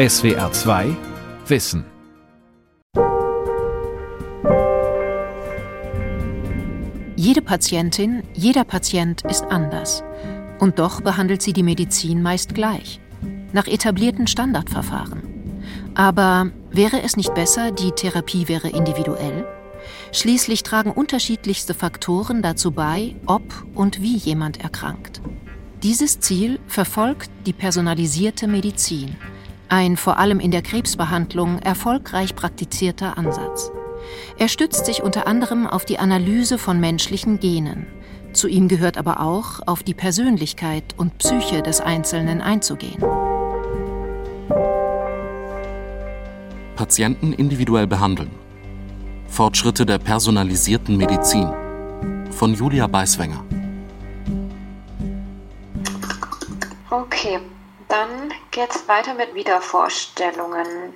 SWR 2 Wissen. Jede Patientin, jeder Patient ist anders. Und doch behandelt sie die Medizin meist gleich, nach etablierten Standardverfahren. Aber wäre es nicht besser, die Therapie wäre individuell? Schließlich tragen unterschiedlichste Faktoren dazu bei, ob und wie jemand erkrankt. Dieses Ziel verfolgt die personalisierte Medizin, ein vor allem in der Krebsbehandlung erfolgreich praktizierter Ansatz. Er stützt sich unter anderem auf die Analyse von menschlichen Genen. Zu ihm gehört aber auch, auf die Persönlichkeit und Psyche des Einzelnen einzugehen. Patienten individuell behandeln. Fortschritte der personalisierten Medizin von Julia Beiswenger. Okay, dann geht's weiter mit Wiedervorstellungen.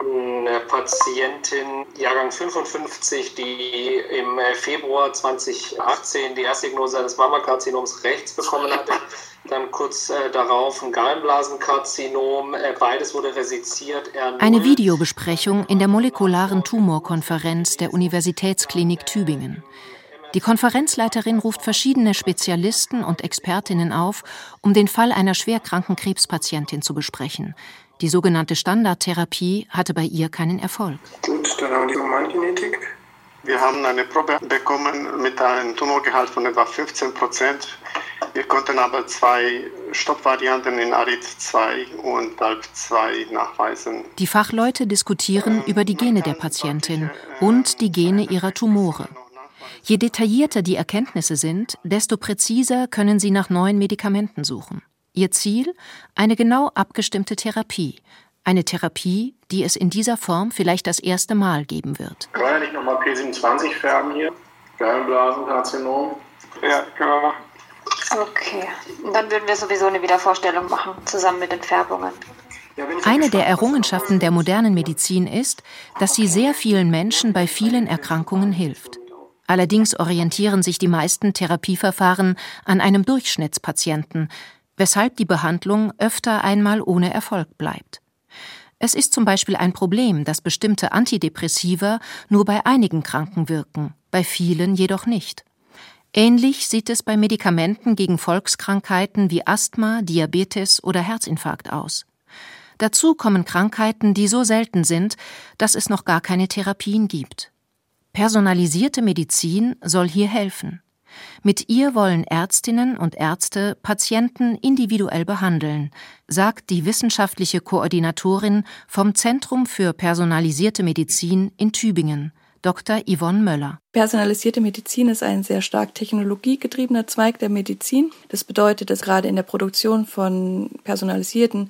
Eine Patientin, Jahrgang 55, die im Februar 2018 die Erstdiagnose eines Mammakarzinoms rechts bekommen hatte, dann kurz äh, darauf ein Gallenblasenkarzinom, äh, beides wurde resiziert. Eine Videobesprechung in der molekularen Tumorkonferenz der Universitätsklinik Tübingen. Die Konferenzleiterin ruft verschiedene Spezialisten und Expertinnen auf, um den Fall einer schwerkranken Krebspatientin zu besprechen. Die sogenannte Standardtherapie hatte bei ihr keinen Erfolg. Gut, dann haben wir die Humangenetik. Wir haben eine Probe bekommen mit einem Tumorgehalt von etwa 15 Prozent. Wir konnten aber zwei Stoppvarianten in ARID2 und DALB2 nachweisen. Die Fachleute diskutieren über die Gene der Patientin und die Gene ihrer Tumore. Je detaillierter die Erkenntnisse sind, desto präziser können sie nach neuen Medikamenten suchen. Ihr Ziel? Eine genau abgestimmte Therapie. Eine Therapie, die es in dieser Form vielleicht das erste Mal geben wird. Können wir nicht nochmal P27 färben hier? Gallenblasenkarzinom? Ja, können wir machen. Okay, und dann würden wir sowieso eine Wiedervorstellung machen, zusammen mit den Färbungen. Eine der Errungenschaften der modernen Medizin ist, dass sie sehr vielen Menschen bei vielen Erkrankungen hilft. Allerdings orientieren sich die meisten Therapieverfahren an einem Durchschnittspatienten, weshalb die Behandlung öfter einmal ohne Erfolg bleibt. Es ist zum Beispiel ein Problem, dass bestimmte Antidepressiva nur bei einigen Kranken wirken, bei vielen jedoch nicht. Ähnlich sieht es bei Medikamenten gegen Volkskrankheiten wie Asthma, Diabetes oder Herzinfarkt aus. Dazu kommen Krankheiten, die so selten sind, dass es noch gar keine Therapien gibt. Personalisierte Medizin soll hier helfen. Mit ihr wollen Ärztinnen und Ärzte Patienten individuell behandeln, sagt die wissenschaftliche Koordinatorin vom Zentrum für personalisierte Medizin in Tübingen, Dr. Yvonne Möller. Personalisierte Medizin ist ein sehr stark technologiegetriebener Zweig der Medizin. Das bedeutet, dass gerade in der Produktion von personalisierten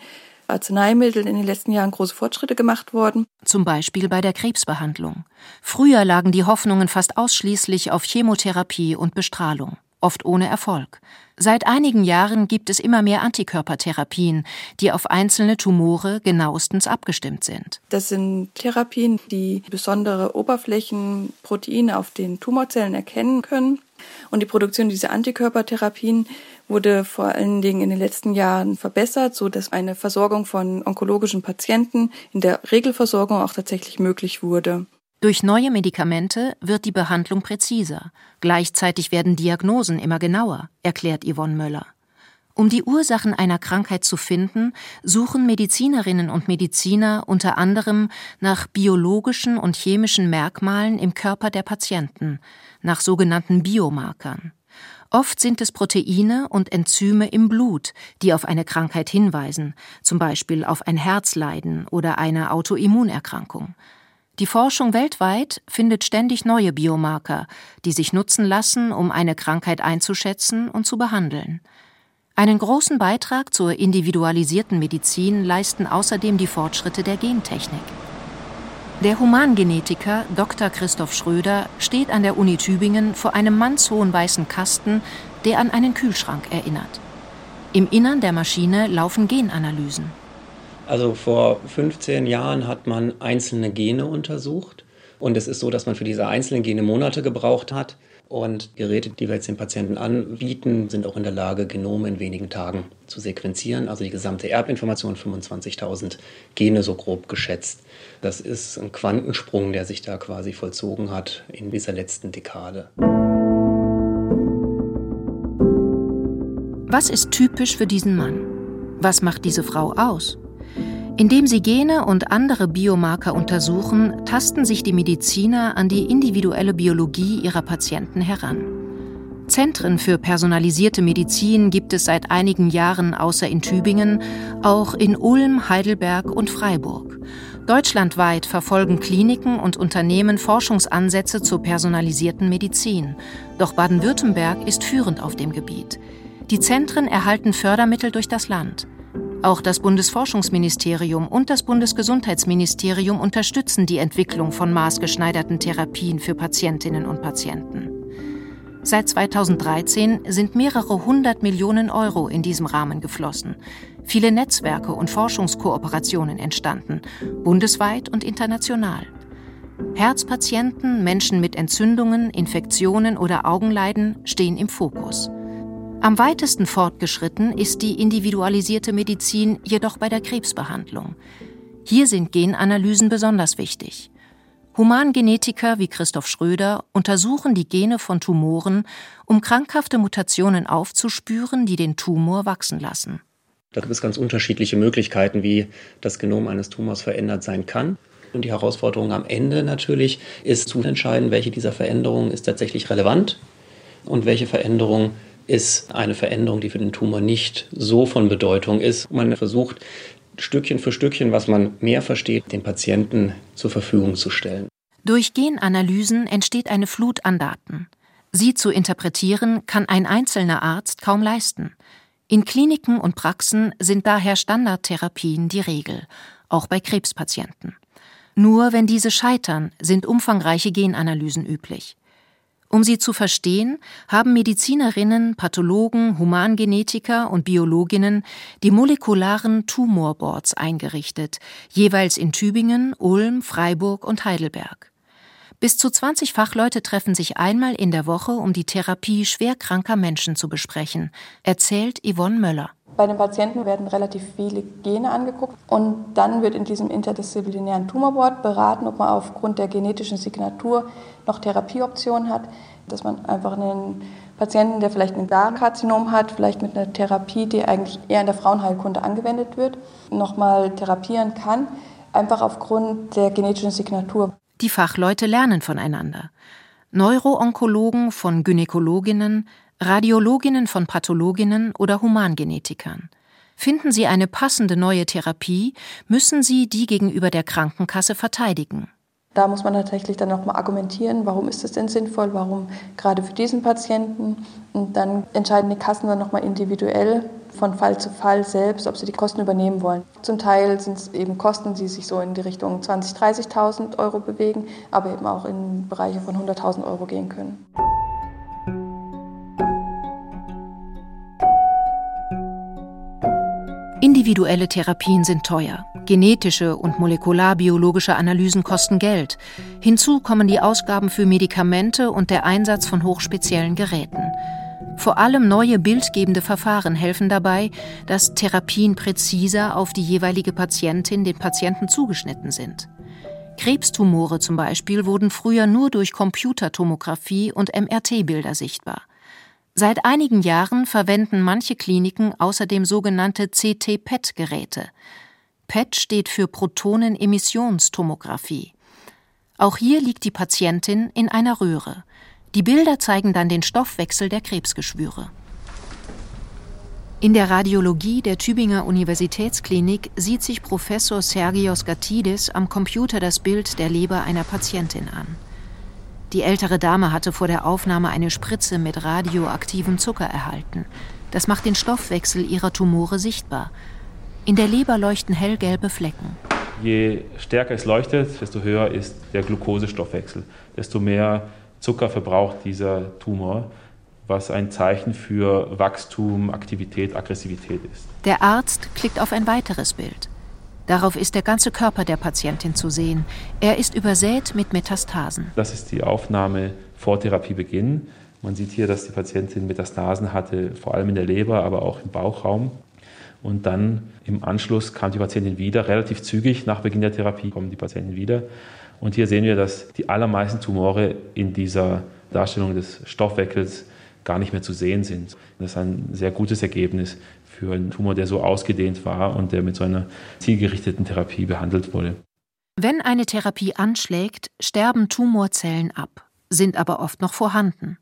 Arzneimitteln in den letzten Jahren große Fortschritte gemacht worden. Zum Beispiel bei der Krebsbehandlung. Früher lagen die Hoffnungen fast ausschließlich auf Chemotherapie und Bestrahlung, oft ohne Erfolg. Seit einigen Jahren gibt es immer mehr Antikörpertherapien, die auf einzelne Tumore genauestens abgestimmt sind. Das sind Therapien, die besondere Oberflächenproteine auf den Tumorzellen erkennen können. Und die Produktion dieser Antikörpertherapien wurde vor allen Dingen in den letzten Jahren verbessert, so dass eine Versorgung von onkologischen Patienten in der Regelversorgung auch tatsächlich möglich wurde. Durch neue Medikamente wird die Behandlung präziser. Gleichzeitig werden Diagnosen immer genauer, erklärt Yvonne Möller. Um die Ursachen einer Krankheit zu finden, suchen Medizinerinnen und Mediziner unter anderem nach biologischen und chemischen Merkmalen im Körper der Patienten, nach sogenannten Biomarkern. Oft sind es Proteine und Enzyme im Blut, die auf eine Krankheit hinweisen, zum Beispiel auf ein Herzleiden oder eine Autoimmunerkrankung. Die Forschung weltweit findet ständig neue Biomarker, die sich nutzen lassen, um eine Krankheit einzuschätzen und zu behandeln. Einen großen Beitrag zur individualisierten Medizin leisten außerdem die Fortschritte der Gentechnik. Der Humangenetiker Dr. Christoph Schröder steht an der Uni Tübingen vor einem mannshohen weißen Kasten, der an einen Kühlschrank erinnert. Im Innern der Maschine laufen Genanalysen. Also vor 15 Jahren hat man einzelne Gene untersucht. Und es ist so, dass man für diese einzelnen Gene Monate gebraucht hat. Und Geräte, die wir jetzt den Patienten anbieten, sind auch in der Lage, Genome in wenigen Tagen zu sequenzieren. Also die gesamte Erbinformation, 25.000 Gene so grob geschätzt. Das ist ein Quantensprung, der sich da quasi vollzogen hat in dieser letzten Dekade. Was ist typisch für diesen Mann? Was macht diese Frau aus? Indem sie Gene und andere Biomarker untersuchen, tasten sich die Mediziner an die individuelle Biologie ihrer Patienten heran. Zentren für personalisierte Medizin gibt es seit einigen Jahren außer in Tübingen auch in Ulm, Heidelberg und Freiburg. Deutschlandweit verfolgen Kliniken und Unternehmen Forschungsansätze zur personalisierten Medizin. Doch Baden-Württemberg ist führend auf dem Gebiet. Die Zentren erhalten Fördermittel durch das Land. Auch das Bundesforschungsministerium und das Bundesgesundheitsministerium unterstützen die Entwicklung von maßgeschneiderten Therapien für Patientinnen und Patienten. Seit 2013 sind mehrere hundert Millionen Euro in diesem Rahmen geflossen. Viele Netzwerke und Forschungskooperationen entstanden, bundesweit und international. Herzpatienten, Menschen mit Entzündungen, Infektionen oder Augenleiden stehen im Fokus. Am weitesten fortgeschritten ist die individualisierte Medizin jedoch bei der Krebsbehandlung. Hier sind Genanalysen besonders wichtig. Humangenetiker wie Christoph Schröder untersuchen die Gene von Tumoren, um krankhafte Mutationen aufzuspüren, die den Tumor wachsen lassen. Da gibt es ganz unterschiedliche Möglichkeiten, wie das Genom eines Tumors verändert sein kann. Und die Herausforderung am Ende natürlich ist zu entscheiden, welche dieser Veränderungen ist tatsächlich relevant und welche Veränderung ist eine Veränderung, die für den Tumor nicht so von Bedeutung ist. Man versucht Stückchen für Stückchen, was man mehr versteht, den Patienten zur Verfügung zu stellen. Durch Genanalysen entsteht eine Flut an Daten. Sie zu interpretieren kann ein einzelner Arzt kaum leisten. In Kliniken und Praxen sind daher Standardtherapien die Regel, auch bei Krebspatienten. Nur wenn diese scheitern, sind umfangreiche Genanalysen üblich. Um sie zu verstehen, haben Medizinerinnen, Pathologen, Humangenetiker und Biologinnen die molekularen Tumorboards eingerichtet, jeweils in Tübingen, Ulm, Freiburg und Heidelberg. Bis zu 20 Fachleute treffen sich einmal in der Woche, um die Therapie schwerkranker Menschen zu besprechen, erzählt Yvonne Möller. Bei den Patienten werden relativ viele Gene angeguckt und dann wird in diesem interdisziplinären Tumorboard beraten, ob man aufgrund der genetischen Signatur noch Therapieoptionen hat, dass man einfach einen Patienten, der vielleicht ein Darmkarzinom hat, vielleicht mit einer Therapie, die eigentlich eher in der Frauenheilkunde angewendet wird, nochmal therapieren kann, einfach aufgrund der genetischen Signatur. Die Fachleute lernen voneinander. Neuroonkologen von Gynäkologinnen, Radiologinnen von Pathologinnen oder Humangenetikern. Finden Sie eine passende neue Therapie, müssen Sie die gegenüber der Krankenkasse verteidigen. Da muss man tatsächlich dann nochmal argumentieren, warum ist es denn sinnvoll, warum gerade für diesen Patienten. Und dann entscheiden die Kassen dann nochmal individuell von Fall zu Fall selbst, ob sie die Kosten übernehmen wollen. Zum Teil sind es eben Kosten, die sich so in die Richtung 20.000, 30.000 Euro bewegen, aber eben auch in Bereiche von 100.000 Euro gehen können. Individuelle Therapien sind teuer. Genetische und molekularbiologische Analysen kosten Geld. Hinzu kommen die Ausgaben für Medikamente und der Einsatz von hochspeziellen Geräten. Vor allem neue bildgebende Verfahren helfen dabei, dass Therapien präziser auf die jeweilige Patientin, den Patienten zugeschnitten sind. Krebstumore zum Beispiel wurden früher nur durch Computertomographie und MRT-Bilder sichtbar. Seit einigen Jahren verwenden manche Kliniken außerdem sogenannte CT-PET-Geräte. PET steht für Protonenemissionstomographie. Auch hier liegt die Patientin in einer Röhre. Die Bilder zeigen dann den Stoffwechsel der Krebsgeschwüre. In der Radiologie der Tübinger Universitätsklinik sieht sich Professor Sergios Gatidis am Computer das Bild der Leber einer Patientin an. Die ältere Dame hatte vor der Aufnahme eine Spritze mit radioaktivem Zucker erhalten. Das macht den Stoffwechsel ihrer Tumore sichtbar. In der Leber leuchten hellgelbe Flecken. Je stärker es leuchtet, desto höher ist der Glukosestoffwechsel, desto mehr Zucker verbraucht dieser Tumor, was ein Zeichen für Wachstum, Aktivität, Aggressivität ist. Der Arzt klickt auf ein weiteres Bild. Darauf ist der ganze Körper der Patientin zu sehen. Er ist übersät mit Metastasen. Das ist die Aufnahme vor Therapiebeginn. Man sieht hier, dass die Patientin Metastasen hatte, vor allem in der Leber, aber auch im Bauchraum. Und dann im Anschluss kam die Patientin wieder, relativ zügig nach Beginn der Therapie kommen die Patienten wieder. Und hier sehen wir, dass die allermeisten Tumore in dieser Darstellung des Stoffwechsels gar nicht mehr zu sehen sind. Das ist ein sehr gutes Ergebnis für einen Tumor, der so ausgedehnt war und der mit so einer zielgerichteten Therapie behandelt wurde. Wenn eine Therapie anschlägt, sterben Tumorzellen ab, sind aber oft noch vorhanden.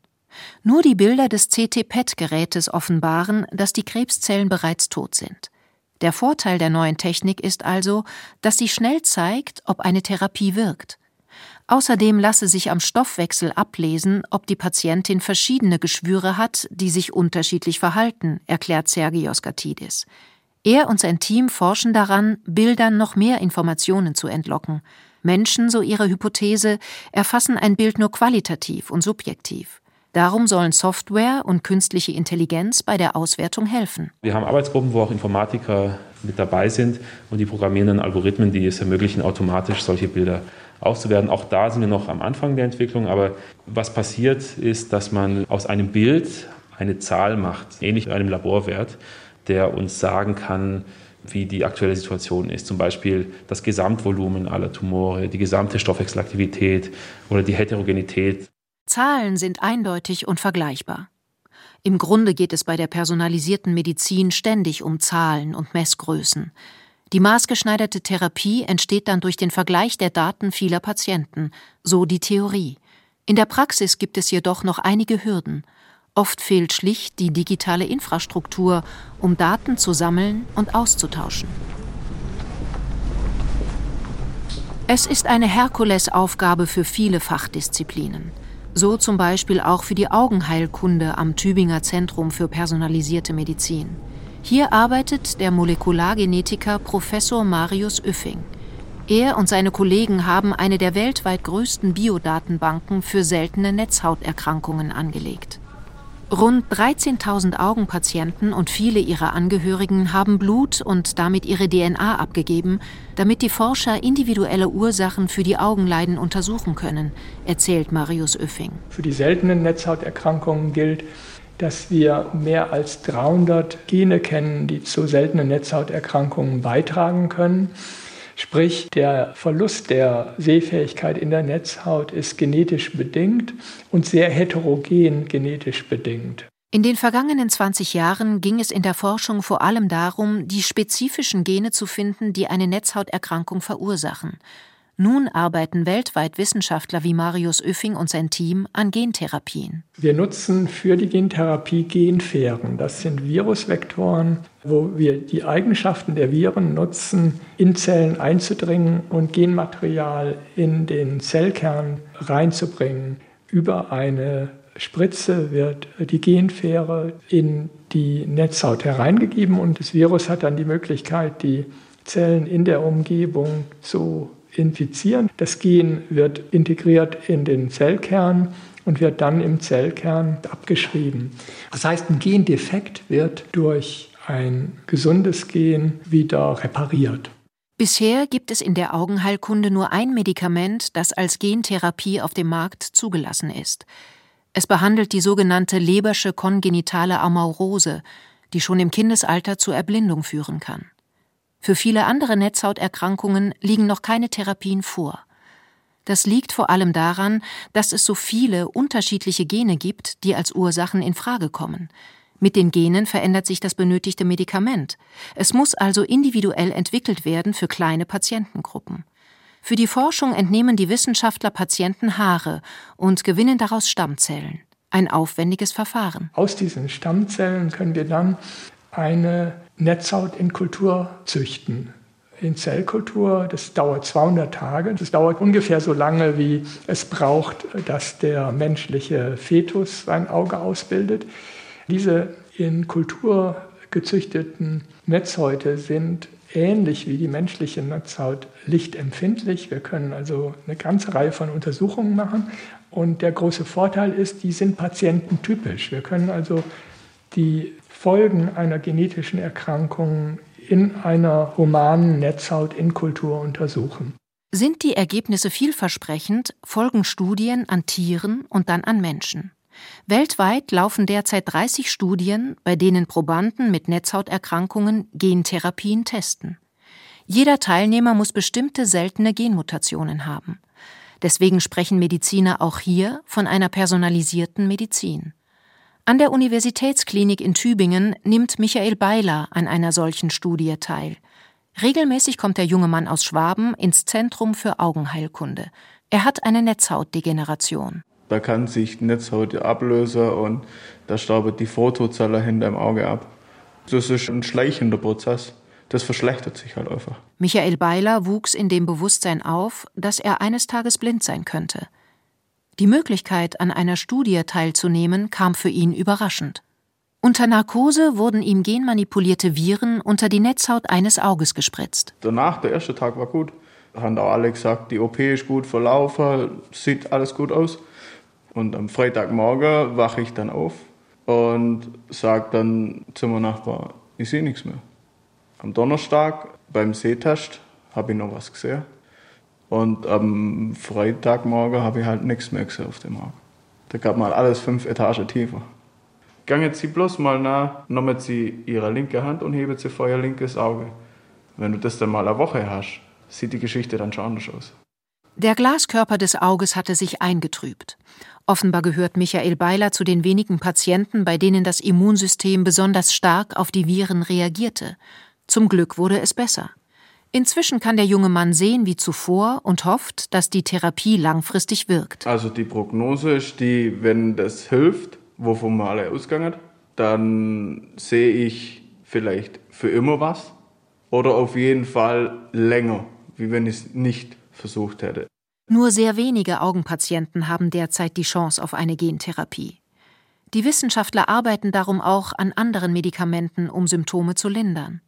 Nur die Bilder des CT-PET-Gerätes offenbaren, dass die Krebszellen bereits tot sind. Der Vorteil der neuen Technik ist also, dass sie schnell zeigt, ob eine Therapie wirkt. Außerdem lasse sich am Stoffwechsel ablesen, ob die Patientin verschiedene Geschwüre hat, die sich unterschiedlich verhalten, erklärt Sergios Gatidis. Er und sein Team forschen daran, Bildern noch mehr Informationen zu entlocken. Menschen, so ihre Hypothese, erfassen ein Bild nur qualitativ und subjektiv. Darum sollen Software und künstliche Intelligenz bei der Auswertung helfen. Wir haben Arbeitsgruppen, wo auch Informatiker mit dabei sind und die programmieren dann Algorithmen, die es ermöglichen, automatisch solche Bilder auszuwerten. Auch da sind wir noch am Anfang der Entwicklung, aber was passiert ist, dass man aus einem Bild eine Zahl macht, ähnlich einem Laborwert, der uns sagen kann, wie die aktuelle Situation ist. Zum Beispiel das Gesamtvolumen aller Tumore, die gesamte Stoffwechselaktivität oder die Heterogenität. Zahlen sind eindeutig und vergleichbar. Im Grunde geht es bei der personalisierten Medizin ständig um Zahlen und Messgrößen. Die maßgeschneiderte Therapie entsteht dann durch den Vergleich der Daten vieler Patienten, so die Theorie. In der Praxis gibt es jedoch noch einige Hürden. Oft fehlt schlicht die digitale Infrastruktur, um Daten zu sammeln und auszutauschen. Es ist eine Herkulesaufgabe für viele Fachdisziplinen. So zum Beispiel auch für die Augenheilkunde am Tübinger Zentrum für personalisierte Medizin. Hier arbeitet der Molekulargenetiker Professor Marius Üffing. Er und seine Kollegen haben eine der weltweit größten Biodatenbanken für seltene Netzhauterkrankungen angelegt. Rund 13.000 Augenpatienten und viele ihrer Angehörigen haben Blut und damit ihre DNA abgegeben, damit die Forscher individuelle Ursachen für die Augenleiden untersuchen können, erzählt Marius Üffing. Für die seltenen Netzhauterkrankungen gilt, dass wir mehr als 300 Gene kennen, die zu seltenen Netzhauterkrankungen beitragen können. Sprich, der Verlust der Sehfähigkeit in der Netzhaut ist genetisch bedingt und sehr heterogen genetisch bedingt. In den vergangenen 20 Jahren ging es in der Forschung vor allem darum, die spezifischen Gene zu finden, die eine Netzhauterkrankung verursachen. Nun arbeiten weltweit Wissenschaftler wie Marius Öffing und sein Team an Gentherapien. Wir nutzen für die Gentherapie Genfähren. Das sind Virusvektoren, wo wir die Eigenschaften der Viren nutzen, in Zellen einzudringen und Genmaterial in den Zellkern reinzubringen. Über eine Spritze wird die Genfähre in die Netzhaut hereingegeben und das Virus hat dann die Möglichkeit, die Zellen in der Umgebung zu infizieren. Das Gen wird integriert in den Zellkern und wird dann im Zellkern abgeschrieben. Das heißt, ein Gendefekt wird durch ein gesundes Gen wieder repariert. Bisher gibt es in der Augenheilkunde nur ein Medikament, das als Gentherapie auf dem Markt zugelassen ist. Es behandelt die sogenannte Lebersche kongenitale Amaurose, die schon im Kindesalter zur Erblindung führen kann. Für viele andere Netzhauterkrankungen liegen noch keine Therapien vor. Das liegt vor allem daran, dass es so viele unterschiedliche Gene gibt, die als Ursachen in Frage kommen. Mit den Genen verändert sich das benötigte Medikament. Es muss also individuell entwickelt werden für kleine Patientengruppen. Für die Forschung entnehmen die Wissenschaftler Patienten Haare und gewinnen daraus Stammzellen. Ein aufwendiges Verfahren. Aus diesen Stammzellen können wir dann eine Netzhaut in Kultur züchten. In Zellkultur, das dauert 200 Tage. Das dauert ungefähr so lange, wie es braucht, dass der menschliche Fetus sein Auge ausbildet. Diese in Kultur gezüchteten Netzhäute sind ähnlich wie die menschliche Netzhaut lichtempfindlich. Wir können also eine ganze Reihe von Untersuchungen machen. Und der große Vorteil ist, die sind patiententypisch. Wir können also die Folgen einer genetischen Erkrankung in einer humanen Netzhautinkultur untersuchen. Sind die Ergebnisse vielversprechend, folgen Studien an Tieren und dann an Menschen. Weltweit laufen derzeit 30 Studien, bei denen Probanden mit Netzhauterkrankungen Gentherapien testen. Jeder Teilnehmer muss bestimmte seltene Genmutationen haben. Deswegen sprechen Mediziner auch hier von einer personalisierten Medizin. An der Universitätsklinik in Tübingen nimmt Michael Beiler an einer solchen Studie teil. Regelmäßig kommt der junge Mann aus Schwaben ins Zentrum für Augenheilkunde. Er hat eine Netzhautdegeneration. Da kann sich die Netzhaut ablösen und da staubt die Photozelle hinter dem Auge ab. Das ist ein schleichender Prozess. Das verschlechtert sich halt einfach. Michael Beiler wuchs in dem Bewusstsein auf, dass er eines Tages blind sein könnte. Die Möglichkeit, an einer Studie teilzunehmen, kam für ihn überraschend. Unter Narkose wurden ihm genmanipulierte Viren unter die Netzhaut eines Auges gespritzt. Danach, der erste Tag war gut. Haben auch alle gesagt, die OP ist gut verlaufen, sieht alles gut aus. Und am Freitagmorgen wache ich dann auf und sage dann zu meinem Nachbar, ich sehe nichts mehr. Am Donnerstag beim Sehtest habe ich noch was gesehen. Und am Freitagmorgen habe ich halt nichts mehr gesehen auf dem Auge. Da gab mal alles fünf Etagen tiefer. Gangen Sie bloß mal nach, nehmen Sie Ihre linke Hand und heben Sie vor Ihr linkes Auge. Wenn du das dann mal eine Woche hast, sieht die Geschichte dann schon anders aus. Der Glaskörper des Auges hatte sich eingetrübt. Offenbar gehört Michael Beiler zu den wenigen Patienten, bei denen das Immunsystem besonders stark auf die Viren reagierte. Zum Glück wurde es besser. Inzwischen kann der junge Mann sehen wie zuvor und hofft, dass die Therapie langfristig wirkt. Also die Prognose ist die, wenn das hilft, wovon wir alle ausgegangen, dann sehe ich vielleicht für immer was oder auf jeden Fall länger, wie wenn ich es nicht versucht hätte. Nur sehr wenige Augenpatienten haben derzeit die Chance auf eine Gentherapie. Die Wissenschaftler arbeiten darum auch an anderen Medikamenten, um Symptome zu lindern.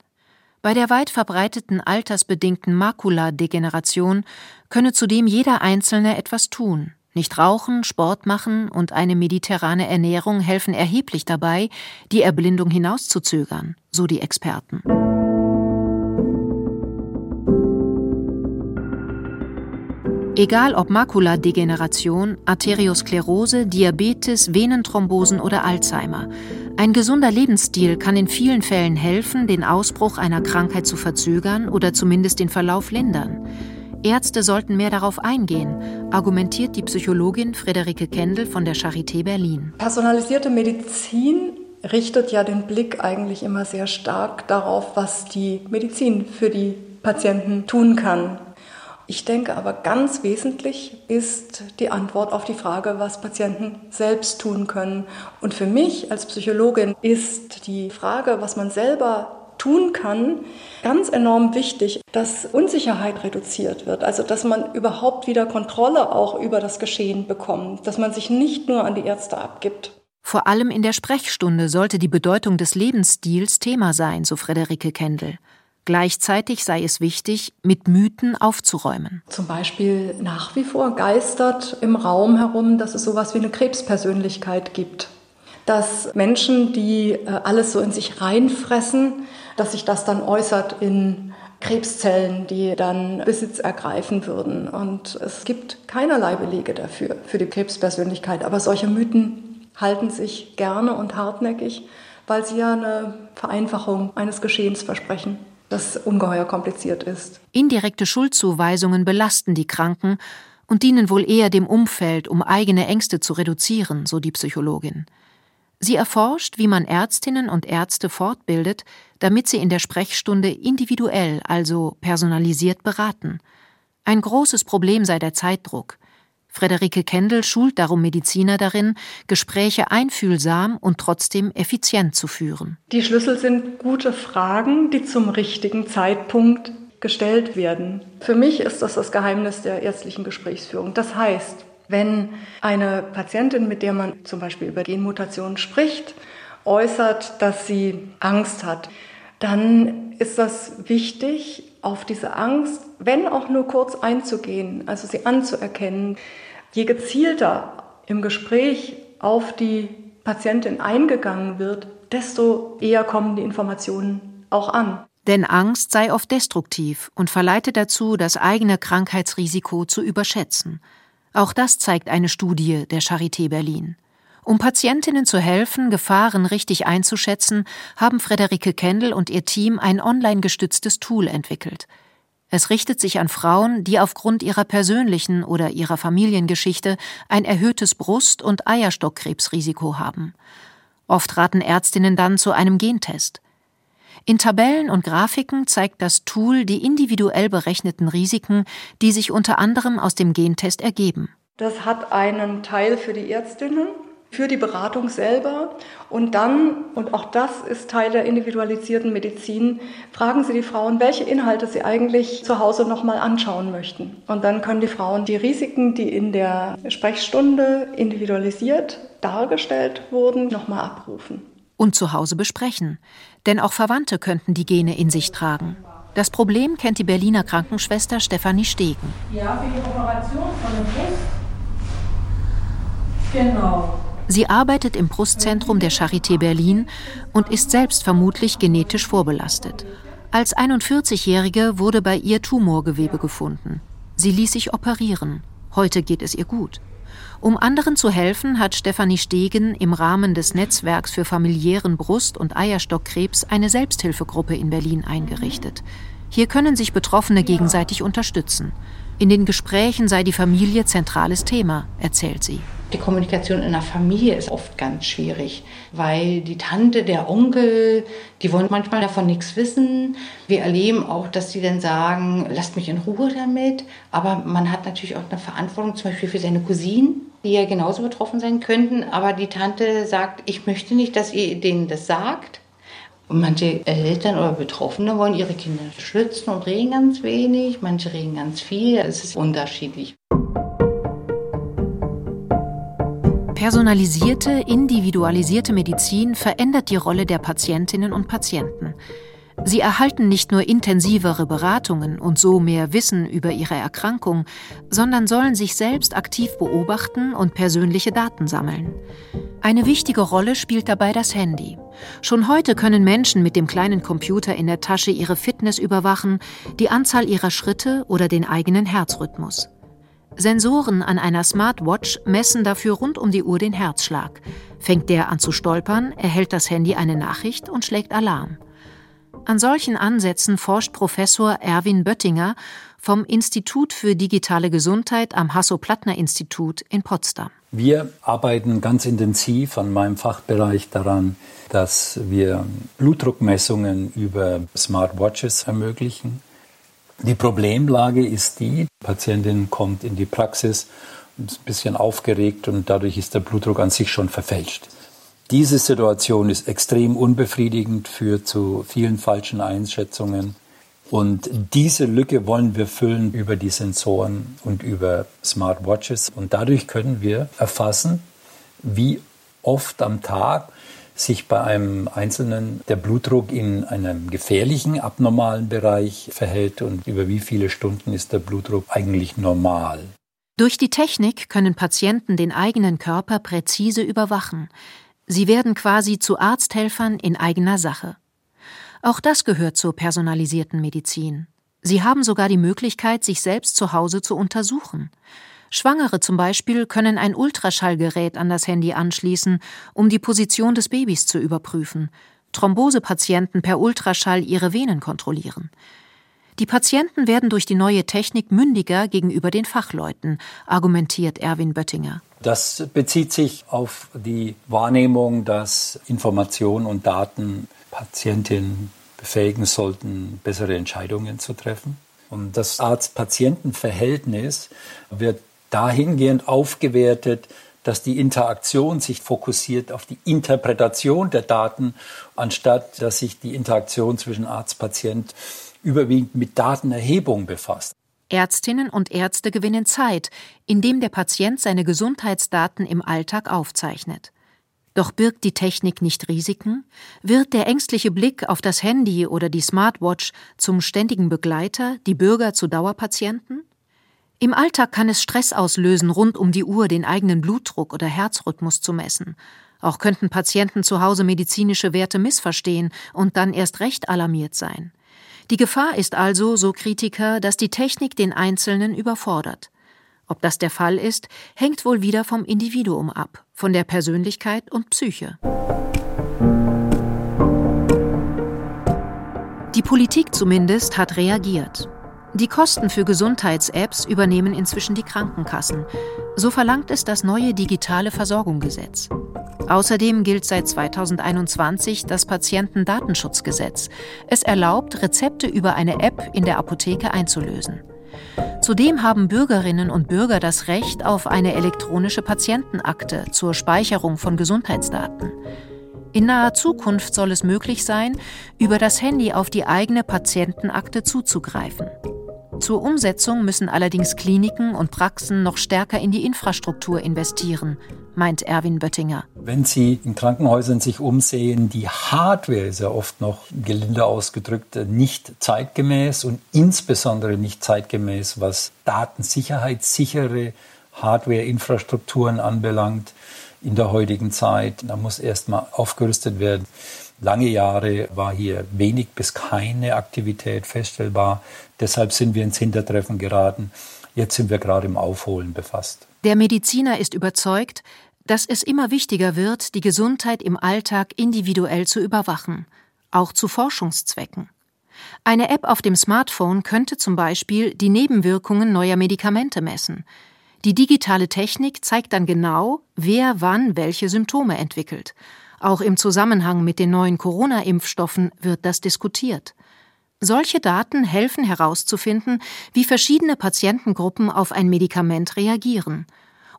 Bei der weit verbreiteten altersbedingten Makuladegeneration könne zudem jeder Einzelne etwas tun. Nicht rauchen, Sport machen und eine mediterrane Ernährung helfen erheblich dabei, die Erblindung hinauszuzögern, so die Experten. Egal ob Makuladegeneration, Arteriosklerose, Diabetes, Venenthrombosen oder Alzheimer, ein gesunder Lebensstil kann in vielen Fällen helfen, den Ausbruch einer Krankheit zu verzögern oder zumindest den Verlauf lindern. Ärzte sollten mehr darauf eingehen, argumentiert die Psychologin Friederike Kendall von der Charité Berlin. Personalisierte Medizin richtet ja den Blick eigentlich immer sehr stark darauf, was die Medizin für die Patienten tun kann. Ich denke aber ganz wesentlich ist die Antwort auf die Frage, was Patienten selbst tun können. Und für mich als Psychologin ist die Frage, was man selber tun kann, ganz enorm wichtig, dass Unsicherheit reduziert wird, also dass man überhaupt wieder Kontrolle auch über das Geschehen bekommt, dass man sich nicht nur an die Ärzte abgibt. Vor allem in der Sprechstunde sollte die Bedeutung des Lebensstils Thema sein, so Frederike Kendall. Gleichzeitig sei es wichtig, mit Mythen aufzuräumen. Zum Beispiel nach wie vor geistert im Raum herum, dass es sowas wie eine Krebspersönlichkeit gibt. Dass Menschen, die äh, alles so in sich reinfressen, dass sich das dann äußert in Krebszellen, die dann Besitz ergreifen würden. Und es gibt keinerlei Belege dafür, für die Krebspersönlichkeit. Aber solche Mythen halten sich gerne und hartnäckig, weil sie ja eine Vereinfachung eines Geschehens versprechen das ungeheuer kompliziert ist. Indirekte Schuldzuweisungen belasten die Kranken und dienen wohl eher dem Umfeld, um eigene Ängste zu reduzieren, so die Psychologin. Sie erforscht, wie man Ärztinnen und Ärzte fortbildet, damit sie in der Sprechstunde individuell, also personalisiert beraten. Ein großes Problem sei der Zeitdruck. Frederike Kendall schult darum Mediziner darin, Gespräche einfühlsam und trotzdem effizient zu führen. Die Schlüssel sind gute Fragen, die zum richtigen Zeitpunkt gestellt werden. Für mich ist das das Geheimnis der ärztlichen Gesprächsführung. Das heißt, wenn eine Patientin, mit der man zum Beispiel über Genmutationen spricht, äußert, dass sie Angst hat, dann ist das wichtig, auf diese Angst, wenn auch nur kurz einzugehen, also sie anzuerkennen, Je gezielter im Gespräch auf die Patientin eingegangen wird, desto eher kommen die Informationen auch an. Denn Angst sei oft destruktiv und verleite dazu, das eigene Krankheitsrisiko zu überschätzen. Auch das zeigt eine Studie der Charité Berlin. Um Patientinnen zu helfen, Gefahren richtig einzuschätzen, haben Frederike Kendall und ihr Team ein online gestütztes Tool entwickelt. Es richtet sich an Frauen, die aufgrund ihrer persönlichen oder ihrer Familiengeschichte ein erhöhtes Brust- und Eierstockkrebsrisiko haben. Oft raten Ärztinnen dann zu einem Gentest. In Tabellen und Grafiken zeigt das Tool die individuell berechneten Risiken, die sich unter anderem aus dem Gentest ergeben. Das hat einen Teil für die Ärztinnen für die Beratung selber. Und dann, und auch das ist Teil der individualisierten Medizin, fragen Sie die Frauen, welche Inhalte sie eigentlich zu Hause nochmal anschauen möchten. Und dann können die Frauen die Risiken, die in der Sprechstunde individualisiert dargestellt wurden, nochmal abrufen. Und zu Hause besprechen. Denn auch Verwandte könnten die Gene in sich tragen. Das Problem kennt die Berliner Krankenschwester Stefanie Stegen. Ja, für die Operation von dem Brust. Genau. Sie arbeitet im Brustzentrum der Charité Berlin und ist selbst vermutlich genetisch vorbelastet. Als 41-Jährige wurde bei ihr Tumorgewebe gefunden. Sie ließ sich operieren. Heute geht es ihr gut. Um anderen zu helfen, hat Stefanie Stegen im Rahmen des Netzwerks für familiären Brust- und Eierstockkrebs eine Selbsthilfegruppe in Berlin eingerichtet. Hier können sich Betroffene gegenseitig unterstützen. In den Gesprächen sei die Familie zentrales Thema, erzählt sie. Die Kommunikation in der Familie ist oft ganz schwierig, weil die Tante, der Onkel, die wollen manchmal davon nichts wissen. Wir erleben auch, dass sie dann sagen, lasst mich in Ruhe damit. Aber man hat natürlich auch eine Verantwortung, zum Beispiel für seine Cousinen, die ja genauso betroffen sein könnten. Aber die Tante sagt, ich möchte nicht, dass ihr denen das sagt. Und manche Eltern oder Betroffene wollen ihre Kinder schützen und reden ganz wenig, manche reden ganz viel. Es ist unterschiedlich. Personalisierte, individualisierte Medizin verändert die Rolle der Patientinnen und Patienten. Sie erhalten nicht nur intensivere Beratungen und so mehr Wissen über ihre Erkrankung, sondern sollen sich selbst aktiv beobachten und persönliche Daten sammeln. Eine wichtige Rolle spielt dabei das Handy. Schon heute können Menschen mit dem kleinen Computer in der Tasche ihre Fitness überwachen, die Anzahl ihrer Schritte oder den eigenen Herzrhythmus. Sensoren an einer Smartwatch messen dafür rund um die Uhr den Herzschlag. Fängt der an zu stolpern, erhält das Handy eine Nachricht und schlägt Alarm. An solchen Ansätzen forscht Professor Erwin Böttinger vom Institut für digitale Gesundheit am Hasso-Plattner-Institut in Potsdam. Wir arbeiten ganz intensiv an meinem Fachbereich daran, dass wir Blutdruckmessungen über Smartwatches ermöglichen. Die Problemlage ist die, die Patientin kommt in die Praxis, ist ein bisschen aufgeregt und dadurch ist der Blutdruck an sich schon verfälscht. Diese Situation ist extrem unbefriedigend, führt zu vielen falschen Einschätzungen. Und diese Lücke wollen wir füllen über die Sensoren und über Smartwatches. Und dadurch können wir erfassen, wie oft am Tag sich bei einem Einzelnen der Blutdruck in einem gefährlichen, abnormalen Bereich verhält und über wie viele Stunden ist der Blutdruck eigentlich normal. Durch die Technik können Patienten den eigenen Körper präzise überwachen. Sie werden quasi zu Arzthelfern in eigener Sache. Auch das gehört zur personalisierten Medizin. Sie haben sogar die Möglichkeit, sich selbst zu Hause zu untersuchen. Schwangere zum Beispiel können ein Ultraschallgerät an das Handy anschließen, um die Position des Babys zu überprüfen. Thrombosepatienten per Ultraschall ihre Venen kontrollieren. Die Patienten werden durch die neue Technik mündiger gegenüber den Fachleuten, argumentiert Erwin Böttinger. Das bezieht sich auf die Wahrnehmung, dass Informationen und Daten Patientinnen befähigen sollten, bessere Entscheidungen zu treffen. Und das Arzt-Patienten-Verhältnis wird dahingehend aufgewertet, dass die Interaktion sich fokussiert auf die Interpretation der Daten, anstatt dass sich die Interaktion zwischen Arzt-Patient überwiegend mit Datenerhebung befasst. Ärztinnen und Ärzte gewinnen Zeit, indem der Patient seine Gesundheitsdaten im Alltag aufzeichnet. Doch birgt die Technik nicht Risiken? Wird der ängstliche Blick auf das Handy oder die Smartwatch zum ständigen Begleiter, die Bürger zu Dauerpatienten? Im Alltag kann es Stress auslösen, rund um die Uhr den eigenen Blutdruck oder Herzrhythmus zu messen. Auch könnten Patienten zu Hause medizinische Werte missverstehen und dann erst recht alarmiert sein. Die Gefahr ist also, so Kritiker, dass die Technik den Einzelnen überfordert. Ob das der Fall ist, hängt wohl wieder vom Individuum ab, von der Persönlichkeit und Psyche. Die Politik zumindest hat reagiert. Die Kosten für Gesundheits-Apps übernehmen inzwischen die Krankenkassen. So verlangt es das neue digitale Versorgungsgesetz. Außerdem gilt seit 2021 das Patientendatenschutzgesetz. Es erlaubt, Rezepte über eine App in der Apotheke einzulösen. Zudem haben Bürgerinnen und Bürger das Recht auf eine elektronische Patientenakte zur Speicherung von Gesundheitsdaten. In naher Zukunft soll es möglich sein, über das Handy auf die eigene Patientenakte zuzugreifen. Zur Umsetzung müssen allerdings Kliniken und Praxen noch stärker in die Infrastruktur investieren, meint Erwin Böttinger. Wenn Sie in Krankenhäusern sich umsehen, die Hardware ist ja oft noch gelinde ausgedrückt nicht zeitgemäß und insbesondere nicht zeitgemäß, was datensicherheitssichere Hardware-Infrastrukturen anbelangt in der heutigen Zeit. Da muss erstmal aufgerüstet werden. Lange Jahre war hier wenig bis keine Aktivität feststellbar. Deshalb sind wir ins Hintertreffen geraten. Jetzt sind wir gerade im Aufholen befasst. Der Mediziner ist überzeugt, dass es immer wichtiger wird, die Gesundheit im Alltag individuell zu überwachen, auch zu Forschungszwecken. Eine App auf dem Smartphone könnte zum Beispiel die Nebenwirkungen neuer Medikamente messen. Die digitale Technik zeigt dann genau, wer wann welche Symptome entwickelt. Auch im Zusammenhang mit den neuen Corona-Impfstoffen wird das diskutiert. Solche Daten helfen herauszufinden, wie verschiedene Patientengruppen auf ein Medikament reagieren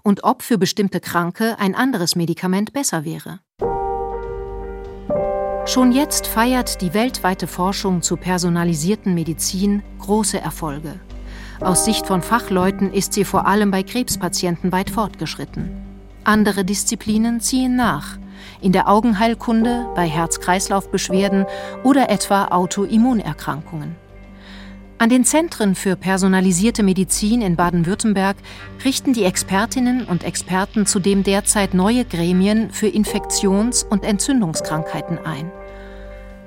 und ob für bestimmte Kranke ein anderes Medikament besser wäre. Schon jetzt feiert die weltweite Forschung zur personalisierten Medizin große Erfolge. Aus Sicht von Fachleuten ist sie vor allem bei Krebspatienten weit fortgeschritten. Andere Disziplinen ziehen nach. In der Augenheilkunde, bei Herz-Kreislauf-Beschwerden oder etwa Autoimmunerkrankungen. An den Zentren für personalisierte Medizin in Baden-Württemberg richten die Expertinnen und Experten zudem derzeit neue Gremien für Infektions- und Entzündungskrankheiten ein.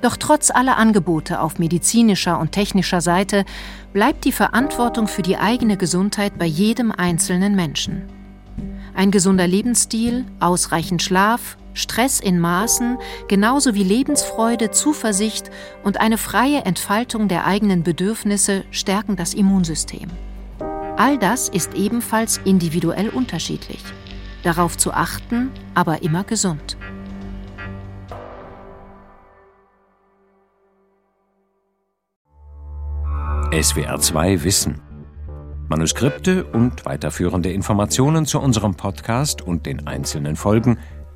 Doch trotz aller Angebote auf medizinischer und technischer Seite bleibt die Verantwortung für die eigene Gesundheit bei jedem einzelnen Menschen. Ein gesunder Lebensstil, ausreichend Schlaf, Stress in Maßen, genauso wie Lebensfreude, Zuversicht und eine freie Entfaltung der eigenen Bedürfnisse stärken das Immunsystem. All das ist ebenfalls individuell unterschiedlich. Darauf zu achten, aber immer gesund. SWR 2 Wissen. Manuskripte und weiterführende Informationen zu unserem Podcast und den einzelnen Folgen